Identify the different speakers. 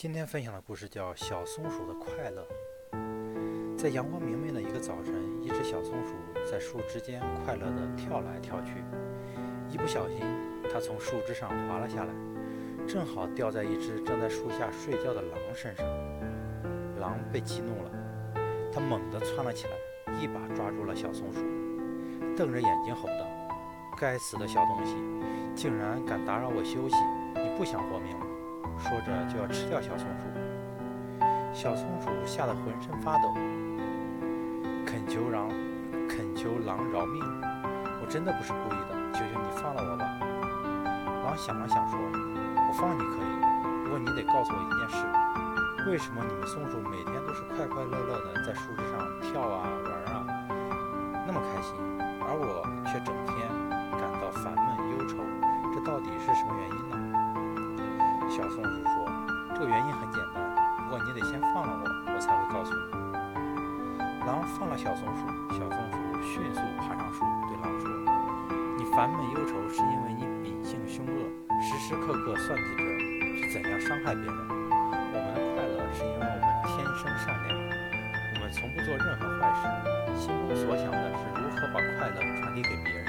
Speaker 1: 今天分享的故事叫《小松鼠的快乐》。在阳光明媚的一个早晨，一只小松鼠在树枝间快乐地跳来跳去。一不小心，它从树枝上滑了下来，正好掉在一只正在树下睡觉的狼身上。狼被激怒了，它猛地窜了起来，一把抓住了小松鼠，瞪着眼睛吼道：“该死的小东西，竟然敢打扰我休息！你不想活命了？”说着就要吃掉小松鼠。小松鼠吓得浑身发抖，恳求狼，恳求狼饶命！我真的不是故意的，求求你放了我吧。狼想了想说：“我放你可以，不过你得告诉我一件事：为什么你们松鼠每天都是快快乐乐的在树枝上跳啊玩啊，那么开心，而我却整天感到烦闷忧愁？这到底是什么原因呢？”小松鼠说：“这个原因很简单，不过你得先放了我，我才会告诉你。”狼放了小松鼠，小松鼠迅速爬上树，对狼说：“你烦闷忧愁是因为你秉性凶恶，时时刻刻算计着是怎样伤害别人。我们的快乐是因为我们天生善良，我们从不做任何坏事，心中所想的是如何把快乐传递给别人。”